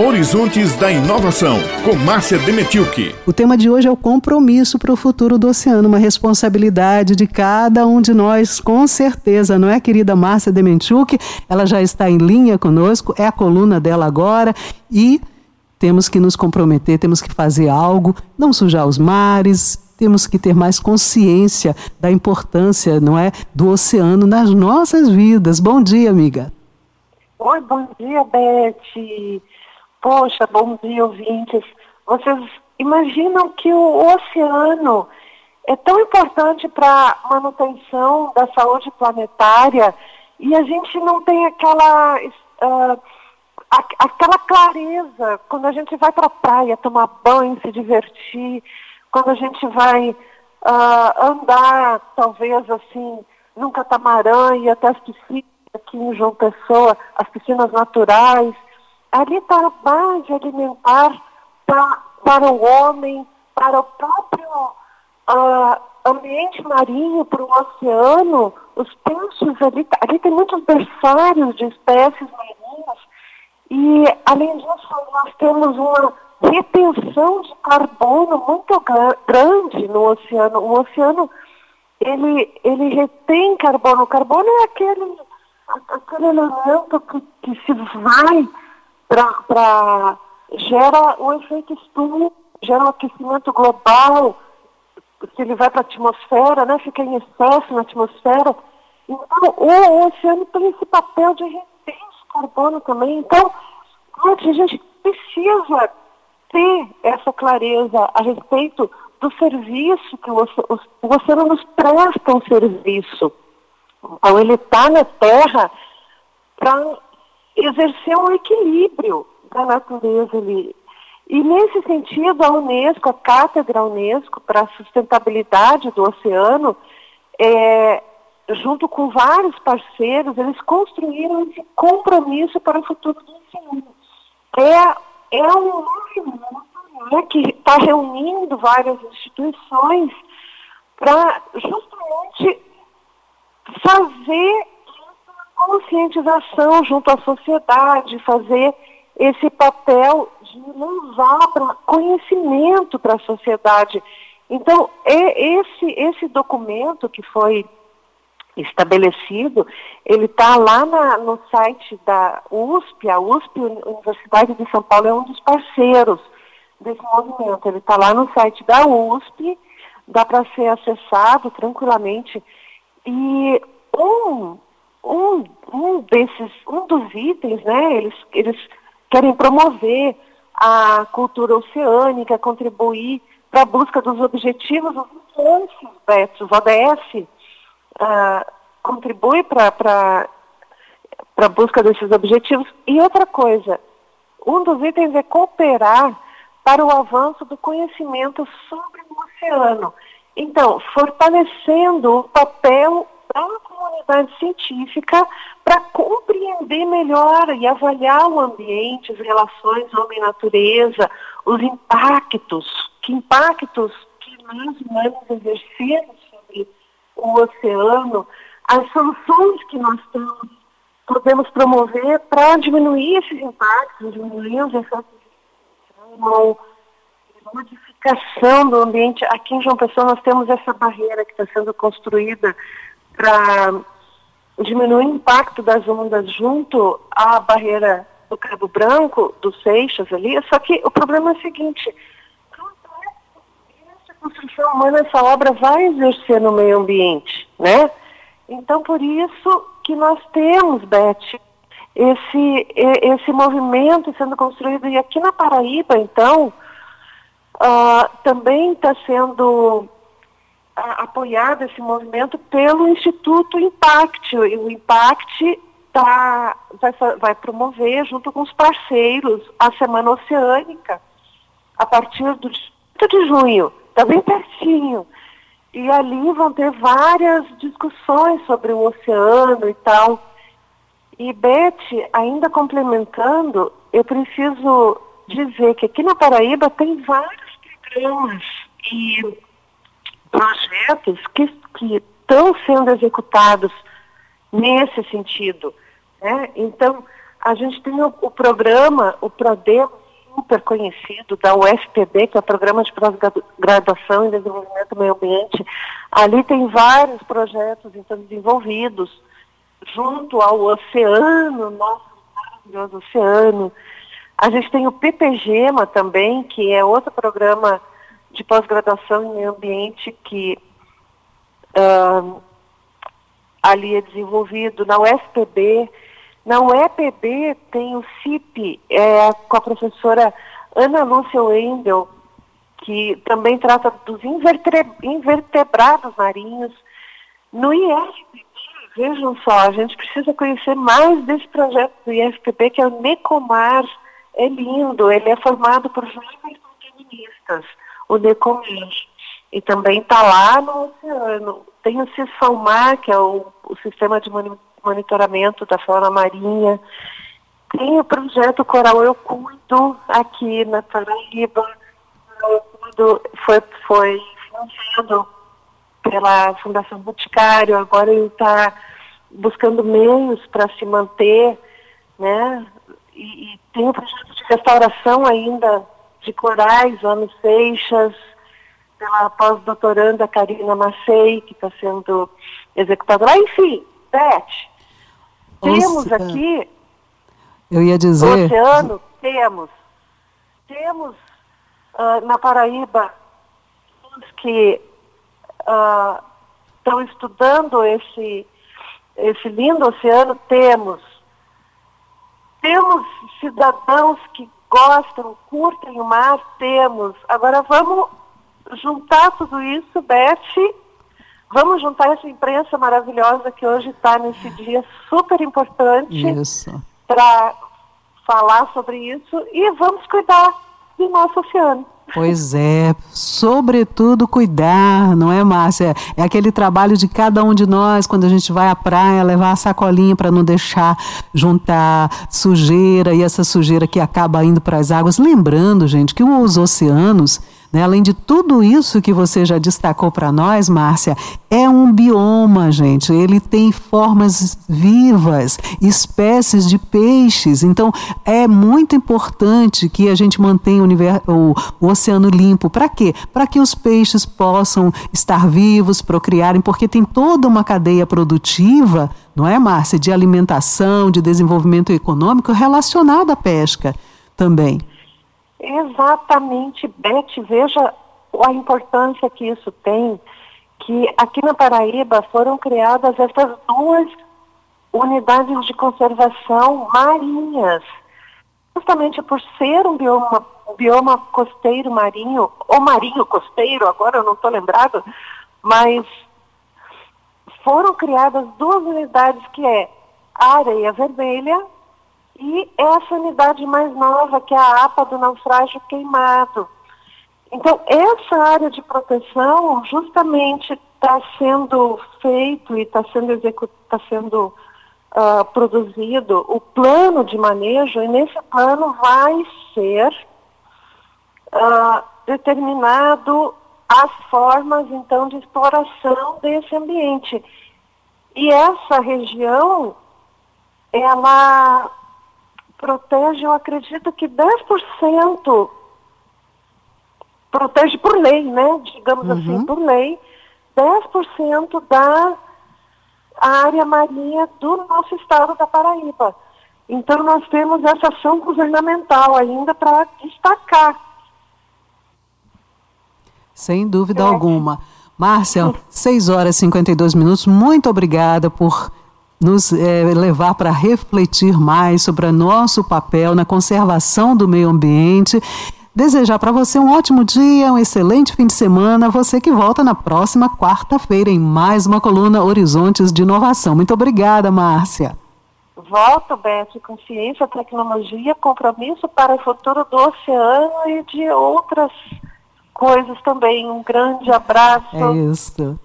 Horizontes da Inovação, com Márcia Demetilke. O tema de hoje é o compromisso para o futuro do oceano, uma responsabilidade de cada um de nós, com certeza, não é, querida Márcia Demetilke? Ela já está em linha conosco, é a coluna dela agora e temos que nos comprometer, temos que fazer algo, não sujar os mares, temos que ter mais consciência da importância, não é, do oceano nas nossas vidas. Bom dia, amiga. Oi, bom dia, Beth. Poxa, bom dia, ouvintes. Vocês imaginam que o oceano é tão importante para a manutenção da saúde planetária e a gente não tem aquela, uh, aquela clareza quando a gente vai para a praia tomar banho, se divertir, quando a gente vai uh, andar, talvez assim, num catamarã e até as piscinas aqui em João Pessoa, as piscinas naturais, ali está a base alimentar pra, para o homem, para o próprio uh, ambiente marinho, para o oceano, os peixes ali, ali tem muitos berçários de espécies marinhas e, além disso, nós temos uma retenção de carbono muito grande no oceano. O oceano, ele, ele retém carbono. O carbono é aquele, aquele elemento que, que se vai para gera o efeito estufa, gera um aquecimento global, se ele vai para a atmosfera, né, fica em excesso na atmosfera. Então, o, oceano tem esse papel de reter carbono também. Então, a gente precisa ter essa clareza a respeito do serviço que o, o, o oceano nos presta um serviço. Então, ele está na Terra para exercer um equilíbrio da natureza ali. E nesse sentido, a Unesco, a Cátedra Unesco para a Sustentabilidade do Oceano, é, junto com vários parceiros, eles construíram esse compromisso para o futuro do oceano. É, é um movimento né, que está reunindo várias instituições para justamente fazer conscientização junto à sociedade, fazer esse papel de levar para conhecimento para a sociedade. Então, é esse, esse documento que foi estabelecido, ele está lá na, no site da USP, a USP, Universidade de São Paulo, é um dos parceiros desse movimento. Ele está lá no site da USP, dá para ser acessado tranquilamente. E um um, um desses, um dos itens, né, eles, eles querem promover a cultura oceânica, contribuir para a busca dos objetivos ODS, os ODS, uh, contribui para a busca desses objetivos. E outra coisa, um dos itens é cooperar para o avanço do conhecimento sobre o oceano. Então, fortalecendo o papel da comunidade científica para compreender melhor e avaliar o ambiente, as relações homem-natureza, os impactos, que impactos que nós humanos exercemos sobre o oceano, as soluções que nós temos, podemos promover para diminuir esses impactos, diminuir os efeitos modificação do ambiente. Aqui em João Pessoa nós temos essa barreira que está sendo construída para diminuir o impacto das ondas junto à barreira do Cabo Branco, dos Seixas ali. Só que o problema é o seguinte, essa construção humana, essa obra vai exercer no meio ambiente, né? Então, por isso que nós temos, Beth, esse, esse movimento sendo construído. E aqui na Paraíba, então, uh, também está sendo apoiado esse movimento pelo Instituto Impact. O Impact tá, vai, vai promover, junto com os parceiros, a Semana Oceânica, a partir do 8 de junho, está bem pertinho. E ali vão ter várias discussões sobre o oceano e tal. E, Beth, ainda complementando, eu preciso dizer que aqui na Paraíba tem vários programas e projetos que, estão sendo executados nesse sentido. Né? Então, A gente tem o, o programa, o PRODEM, super conhecido, da UFPB, que é o Programa de Pós-Graduação em Desenvolvimento do Meio Ambiente. Ali tem vários projetos então, desenvolvidos junto ao oceano, nosso maravilhoso oceano. A gente tem o PPGEMA também, que é outro programa de pós-graduação em ambiente que uh, ali é desenvolvido na UFPB. Na UEPB tem o CIP, é, com a professora Ana Lúcia Wendel, que também trata dos invertebrados marinhos. No IFPB, vejam só, a gente precisa conhecer mais desse projeto do IFPB, que é o Necomar. É lindo, ele é formado por jovens feministas, o Necomar. E também está lá no oceano. Tem o CISFALMAR, que é o, o Sistema de Monitoramento da Fauna Marinha. Tem o projeto Coral Eu Cuido, aqui na Paraíba. Eu Cuido foi, foi financiado pela Fundação Boticário, agora ele está buscando meios para se manter, né? E, e, tem o projeto de restauração ainda de corais lá no Seixas, pela pós-doutoranda Karina Macei, que está sendo executada lá. Enfim, Beth, temos aqui. Eu ia dizer. Oceano, temos. Temos uh, na Paraíba que estão uh, estudando esse, esse lindo oceano, temos. Temos cidadãos que gostam, curtem o mar, temos. Agora vamos juntar tudo isso, Beth, vamos juntar essa imprensa maravilhosa que hoje está nesse dia super importante para falar sobre isso e vamos cuidar do nosso oceano. Pois é, sobretudo cuidar, não é, Márcia? É aquele trabalho de cada um de nós quando a gente vai à praia, levar a sacolinha para não deixar juntar sujeira e essa sujeira que acaba indo para as águas. Lembrando, gente, que os oceanos né? Além de tudo isso que você já destacou para nós, Márcia, é um bioma, gente. Ele tem formas vivas, espécies de peixes. Então, é muito importante que a gente mantenha o, o, o oceano limpo. Para quê? Para que os peixes possam estar vivos, procriarem, porque tem toda uma cadeia produtiva, não é, Márcia, de alimentação, de desenvolvimento econômico relacionada à pesca também. Exatamente, Beth, veja a importância que isso tem, que aqui na Paraíba foram criadas essas duas unidades de conservação marinhas, justamente por ser um bioma, um bioma costeiro marinho, ou marinho costeiro, agora eu não estou lembrado, mas foram criadas duas unidades que é a areia vermelha e essa unidade mais nova, que é a APA do naufrágio queimado. Então, essa área de proteção justamente está sendo feito e está sendo, tá sendo uh, produzido o plano de manejo, e nesse plano vai ser uh, determinado as formas, então, de exploração desse ambiente. E essa região, ela protege, eu acredito que 10% protege por lei, né? Digamos assim, uhum. assim, por lei, 10% da área marinha do nosso estado da Paraíba. Então nós temos essa ação governamental ainda para destacar. Sem dúvida é. alguma. Márcia, 6 horas e 52 minutos, muito obrigada por nos é, levar para refletir mais sobre o nosso papel na conservação do meio ambiente. Desejar para você um ótimo dia, um excelente fim de semana. Você que volta na próxima quarta-feira em mais uma coluna Horizontes de Inovação. Muito obrigada, Márcia. Volto, Beth, com ciência, tecnologia, compromisso para o futuro do oceano e de outras coisas também. Um grande abraço. É isso.